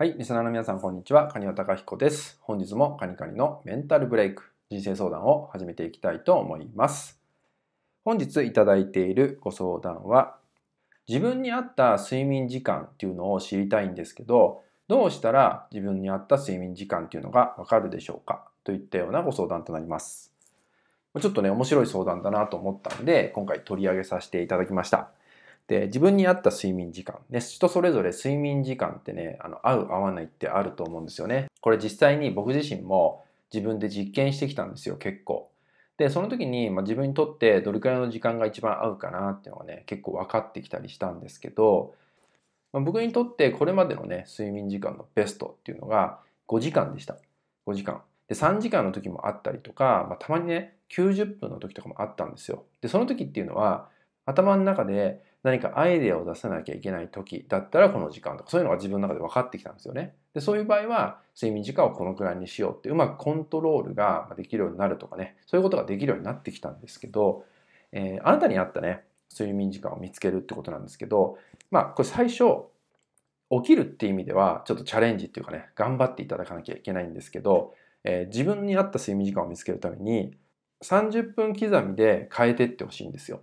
はい、リスナーの皆さん、こんにちは。カニワタカヒコです。本日もカニカニのメンタルブレイク、人生相談を始めていきたいと思います。本日いただいているご相談は、自分に合った睡眠時間っていうのを知りたいんですけど、どうしたら自分に合った睡眠時間っていうのがわかるでしょうか？といったようなご相談となります。ちょっとね、面白い相談だなと思ったんで、今回取り上げさせていただきました。で、自分に合った睡眠時間。ね、人それぞれ睡眠時間ってね、あの、合う合わないってあると思うんですよね。これ実際に僕自身も自分で実験してきたんですよ、結構。で、その時に、まあ、自分にとってどれくらいの時間が一番合うかなっていうのがね、結構分かってきたりしたんですけど、まあ、僕にとってこれまでのね、睡眠時間のベストっていうのが5時間でした。5時間。で、3時間の時もあったりとか、まあ、たまにね、90分の時とかもあったんですよ。で、その時っていうのは、頭の中で何かアイデアを出さなきゃいけない時だったらこの時間とかそういうのが自分の中で分かってきたんですよね。でそういう場合は睡眠時間をこのくらいにしようってうまくコントロールができるようになるとかねそういうことができるようになってきたんですけど、えー、あなたに合ったね睡眠時間を見つけるってことなんですけどまあこれ最初起きるって意味ではちょっとチャレンジっていうかね頑張っていただかなきゃいけないんですけど、えー、自分に合った睡眠時間を見つけるために30分刻みで変えてってほしいんですよ。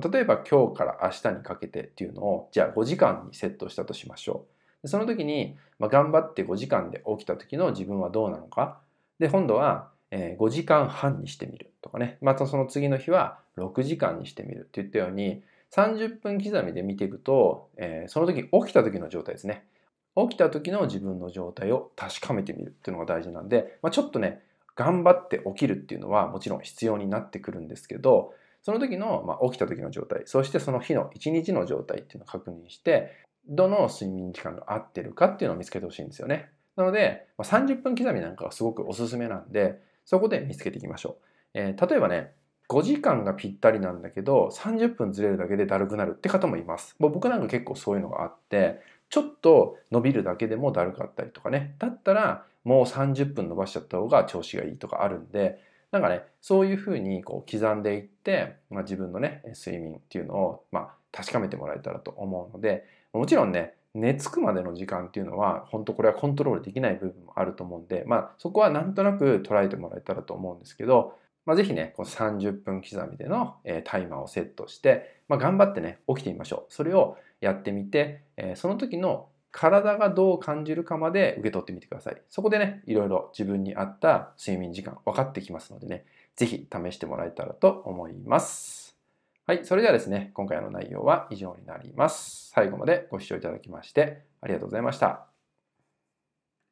例えば今日から明日にかけてっていうのをじゃあ5時間にセットしたとしましょう。その時に、まあ、頑張って5時間で起きた時の自分はどうなのか。で、今度は、え5時間半にしてみるとかね。またその次の日は6時間にしてみるっていったように30分刻みで見ていくと、え、その時起きた時の状態ですね。起きた時の自分の状態を確かめてみるっていうのが大事なんで、まあ、ちょっとね、頑張って起きるっていうのはもちろん必要になってくるんですけど、その時の、まあ、起きた時の状態、そしてその日の一日の状態っていうのを確認して、どの睡眠時間が合ってるかっていうのを見つけてほしいんですよね。なので、まあ、30分刻みなんかはすごくおすすめなんで、そこで見つけていきましょう。えー、例えばね、5時間がぴったりなんだけど、30分ずれるだけでだるくなるって方もいます。もう僕なんか結構そういうのがあって、ちょっと伸びるだけでもだるかったりとかね。だったら、もう30分伸ばしちゃった方が調子がいいとかあるんで、なんかね、そういうふうにこう刻んでいって、まあ、自分のね、睡眠っていうのを、まあ、確かめてもらえたらと思うので、もちろんね、寝つくまでの時間っていうのは、本当これはコントロールできない部分もあると思うんで、まあ、そこはなんとなく捉えてもらえたらと思うんですけど、まあ、ぜひね、この30分刻みでの、えタイマーをセットして、まあ、頑張ってね、起きてみましょう。それをやってみて、えその時の体がどう感じるかまで受け取ってみてください。そこでね、いろいろ自分に合った睡眠時間分かってきますのでね、ぜひ試してもらえたらと思います。はい、それではですね、今回の内容は以上になります。最後までご視聴いただきましてありがとうございました。